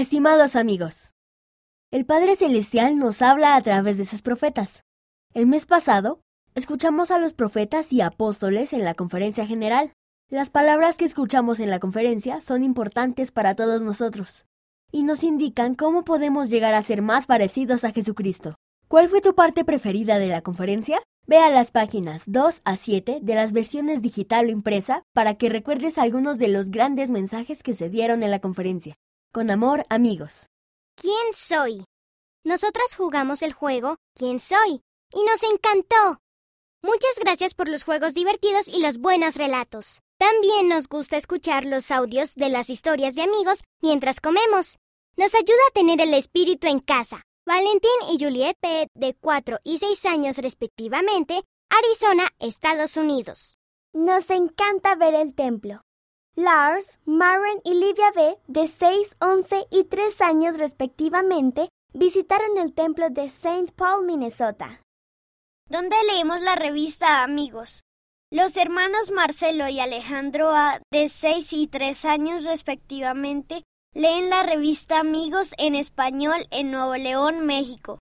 Estimados amigos, el Padre Celestial nos habla a través de sus profetas. El mes pasado, escuchamos a los profetas y apóstoles en la conferencia general. Las palabras que escuchamos en la conferencia son importantes para todos nosotros y nos indican cómo podemos llegar a ser más parecidos a Jesucristo. ¿Cuál fue tu parte preferida de la conferencia? Ve a las páginas 2 a 7 de las versiones digital o impresa para que recuerdes algunos de los grandes mensajes que se dieron en la conferencia. Con amor, amigos. ¿Quién soy? Nosotras jugamos el juego ¿Quién soy? y nos encantó. Muchas gracias por los juegos divertidos y los buenos relatos. También nos gusta escuchar los audios de las historias de amigos mientras comemos. Nos ayuda a tener el espíritu en casa. Valentín y Juliet P., de 4 y 6 años respectivamente, Arizona, Estados Unidos. Nos encanta ver el templo. Lars, Maren y Livia B., de 6, 11 y 3 años respectivamente, visitaron el templo de St. Paul, Minnesota. ¿Dónde leemos la revista Amigos? Los hermanos Marcelo y Alejandro A., de 6 y 3 años respectivamente, leen la revista Amigos en español en Nuevo León, México.